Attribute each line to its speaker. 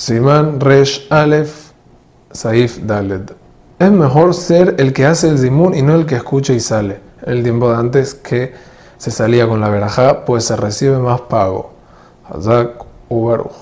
Speaker 1: Siman Resh Aleph Saif Daled. Es mejor ser el que hace el zimun y no el que escucha y sale. El tiempo de antes que se salía con la verajá, pues se recibe más pago. Hazak Ubaruch.